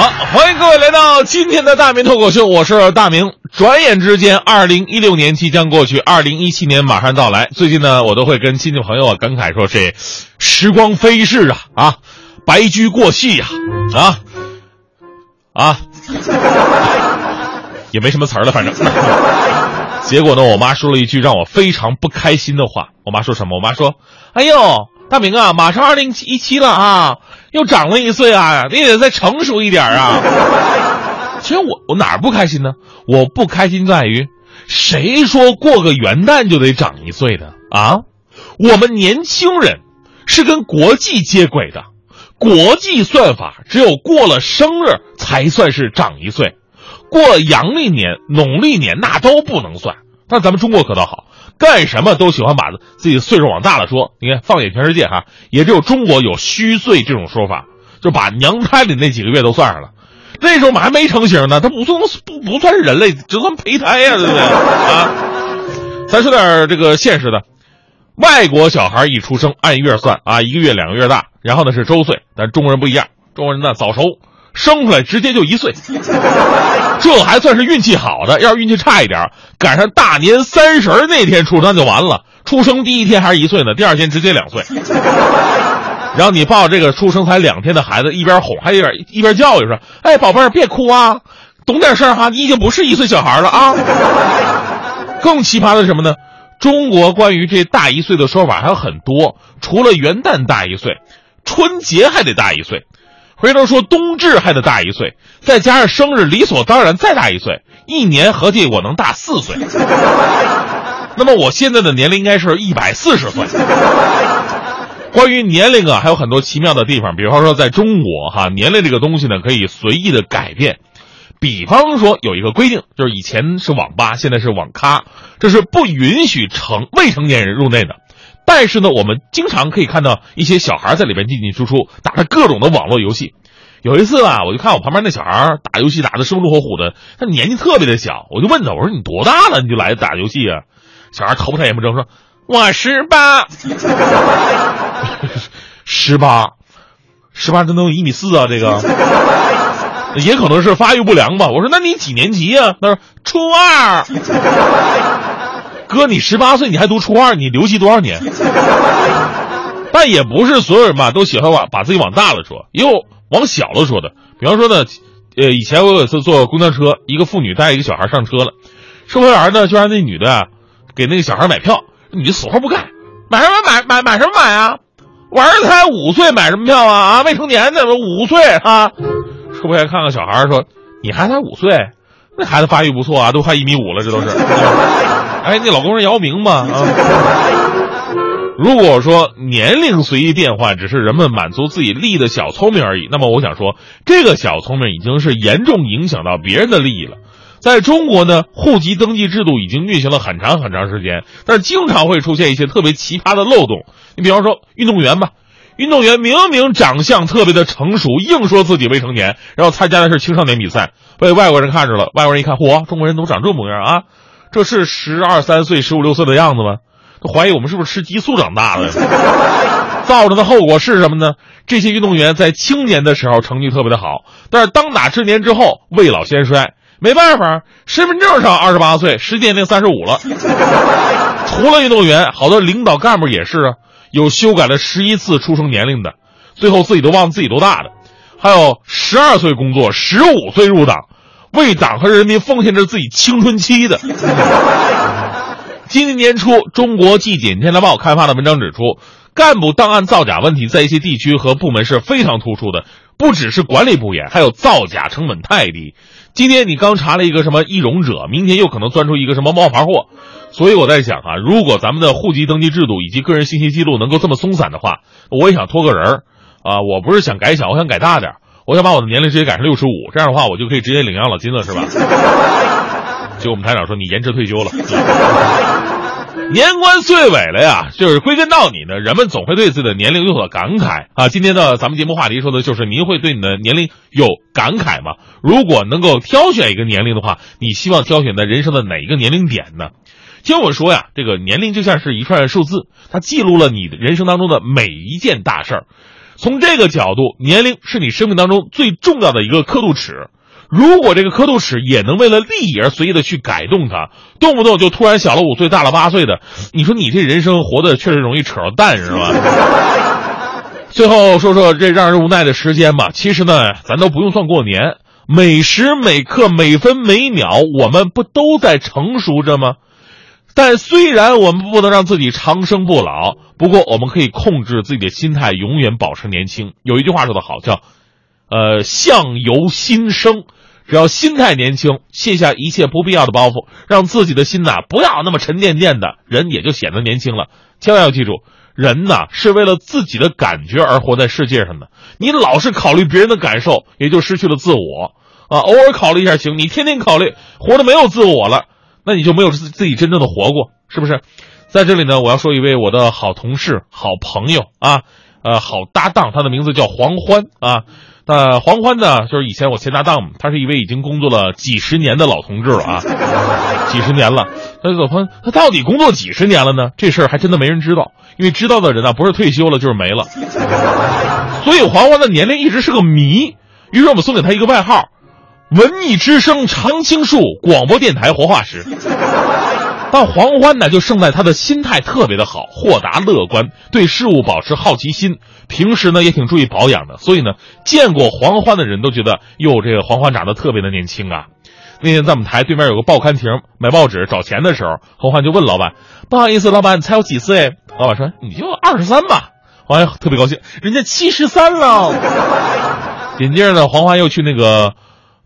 好，欢迎各位来到今天的大明脱口秀，我是大明。转眼之间，二零一六年即将过去，二零一七年马上到来。最近呢，我都会跟亲戚朋友啊感慨说：“这时光飞逝啊啊，白驹过隙呀啊啊，也没什么词儿了，反正。”结果呢，我妈说了一句让我非常不开心的话。我妈说什么？我妈说：“哎呦，大明啊，马上二零一七了啊，又长了一岁啊，你得再成熟一点啊。”其实我我哪儿不开心呢？我不开心在于，谁说过个元旦就得长一岁的啊？我们年轻人是跟国际接轨的，国际算法只有过了生日才算是长一岁，过阳历年、农历年那都不能算。但咱们中国可倒好，干什么都喜欢把自己岁数往大了说。你看，放眼全世界哈，也只有中国有虚岁这种说法，就把娘胎里那几个月都算上了。那时候我们还没成型呢，他不算不不算是人类，只算胚胎呀，对不对啊？咱说点这个现实的，外国小孩一出生按月算啊，一个月两个月大，然后呢是周岁，但中国人不一样，中国人呢早熟，生出来直接就一岁，这还算是运气好的，要是运气差一点，赶上大年三十那天出生就完了，出生第一天还是一岁呢，第二天直接两岁。然后你抱这个出生才两天的孩子，一边哄还一边一边教育说：“哎，宝贝儿，别哭啊，懂点事儿哈，你已经不是一岁小孩了啊。”更奇葩的是什么呢？中国关于这大一岁的说法还有很多，除了元旦大一岁，春节还得大一岁，回头说冬至还得大一岁，再加上生日理所当然再大一岁，一年合计我能大四岁。那么我现在的年龄应该是一百四十岁。关于年龄啊，还有很多奇妙的地方。比方说，在中国哈，年龄这个东西呢，可以随意的改变。比方说，有一个规定，就是以前是网吧，现在是网咖，这是不允许成未成年人入内的。但是呢，我们经常可以看到一些小孩在里边进进出出，打着各种的网络游戏。有一次吧，我就看我旁边那小孩打游戏打的生龙活虎的，他年纪特别的小，我就问他，我说你多大了，你就来打游戏啊？小孩头不抬眼不睁说。我十八，十八，十八，真能有一米四啊！这个也可能是发育不良吧。我说，那你几年级呀？他说初二。哥，你十八岁你还读初二，你留级多少年？但也不是所有人吧都喜欢往把自己往大了说，也有往小了说的。比方说呢，呃，以前我有一次坐公交车，一个妇女带一个小孩上车了，售票员呢就让那女的给那个小孩买票。你死活不干，买什么买买买什么买啊？我儿子才五岁，买什么票啊？啊，未成年的五岁啊！售票员看看小孩说：“你还才五岁，那孩子发育不错啊，都快一米五了，这都是。”哎，你老公是姚明吗？啊！如果说年龄随意变换只是人们满足自己利益的小聪明而已，那么我想说，这个小聪明已经是严重影响到别人的利益了。在中国呢，户籍登记制度已经运行了很长很长时间，但是经常会出现一些特别奇葩的漏洞。你比方说运动员吧，运动员明明长相特别的成熟，硬说自己未成年，然后参加的是青少年比赛，被外国人看着了。外国人一看，嚯，中国人怎么长这模样啊？这是十二三岁、十五六岁的样子吗？都怀疑我们是不是吃激素长大的？造成的后果是什么呢？这些运动员在青年的时候成绩特别的好，但是当打之年之后，未老先衰。没办法，身份证上二十八岁，实际年龄三十五了。除了运动员，好多领导干部也是啊，有修改了十一次出生年龄的，最后自己都忘了自己多大的，还有十二岁工作，十五岁入党，为党和人民奉献着自己青春期的。今年年初，中国纪检天报刊发的文章指出，干部档案造假问题在一些地区和部门是非常突出的，不只是管理不严，还有造假成本太低。今天你刚查了一个什么易容者，明天又可能钻出一个什么冒牌货，所以我在想啊，如果咱们的户籍登记制度以及个人信息记录能够这么松散的话，我也想托个人儿，啊，我不是想改小，我想改大点儿我想把我的年龄直接改成六十五，这样的话我就可以直接领养老金了，是吧？结果我们台长说你延迟退休了。年关岁尾了呀，就是归根到底呢，人们总会对自己的年龄有所感慨啊。今天的咱们节目话题说的就是您会对你的年龄有感慨吗？如果能够挑选一个年龄的话，你希望挑选在人生的哪一个年龄点呢？听我说呀，这个年龄就像是一串数字，它记录了你人生当中的每一件大事儿。从这个角度，年龄是你生命当中最重要的一个刻度尺。如果这个刻度尺也能为了利益而随意的去改动它，动不动就突然小了五岁、大了八岁的，你说你这人生活的确实容易扯到蛋，是吧？最后说说这让人无奈的时间吧。其实呢，咱都不用算过年，每时每刻、每分每秒，我们不都在成熟着吗？但虽然我们不能让自己长生不老，不过我们可以控制自己的心态，永远保持年轻。有一句话说得好，叫“呃，相由心生”。只要心态年轻，卸下一切不必要的包袱，让自己的心呐不要那么沉甸甸的，人也就显得年轻了。千万要记住，人呐是为了自己的感觉而活在世界上的。你老是考虑别人的感受，也就失去了自我啊。偶尔考虑一下行，你天天考虑，活得没有自我了，那你就没有自自己真正的活过，是不是？在这里呢，我要说一位我的好同事、好朋友啊，呃，好搭档，他的名字叫黄欢啊。那黄欢呢，就是以前我前搭档，他是一位已经工作了几十年的老同志了啊，几十年了。那老潘，他到底工作几十年了呢？这事儿还真的没人知道，因为知道的人呢，不是退休了就是没了。所以黄欢的年龄一直是个谜。于是我们送给他一个外号：文艺之声常青树广播电台活化石。但黄欢呢，就胜在他的心态特别的好，豁达乐观，对事物保持好奇心，平时呢也挺注意保养的。所以呢，见过黄欢的人都觉得，哟，这个黄欢长得特别的年轻啊。那天在我们台对面有个报刊亭，买报纸找钱的时候，黄欢就问老板：“不好意思，老板，你猜我几岁？”老板说：“你就二十三吧。”黄欢特别高兴，人家七十三了。紧接着呢，黄欢又去那个，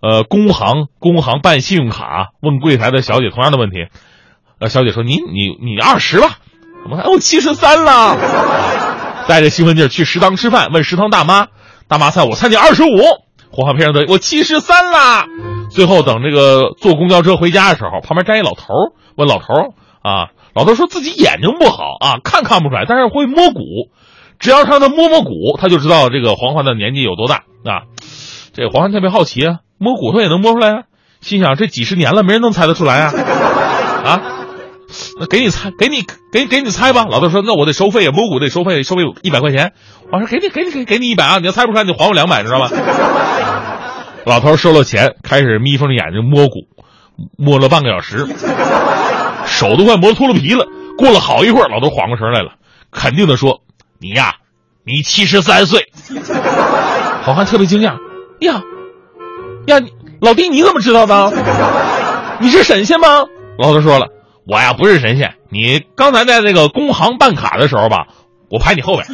呃，工行，工行办信用卡，问柜台的小姐同样的问题。呃，小姐说：“你你你二十了，怎么还我七十三了？”带着兴奋劲儿去食堂吃饭，问食堂大妈：“大妈猜我猜你二十五。”黄花非常得意：“我七十三了。”最后等这个坐公交车回家的时候，旁边站一老头，问老头：“啊，老头说自己眼睛不好啊，看看不出来，但是会摸骨，只要让他摸摸骨，他就知道这个黄欢的年纪有多大啊。”这个黄欢特别好奇啊，摸骨头也能摸出来啊，心想这几十年了，没人能猜得出来啊，啊。那给你猜，给你给给你猜吧。老头说：“那我得收费，摸骨得收费，收费一百块钱。”我说：“给你，给你，给给你一百啊！你要猜不出来，你还我两百，知道吧？”老头收了钱，开始眯缝着眼睛摸骨，摸了半个小时，手都快磨秃噜皮了。过了好一会儿，老头缓过神来了，肯定的说：“你呀，你七十三岁。”好汉特别惊讶：“呀呀，老弟，你怎么知道的？你是神仙吗？”老头说了。我呀不是神仙，你刚才在那个工行办卡的时候吧，我排你后边。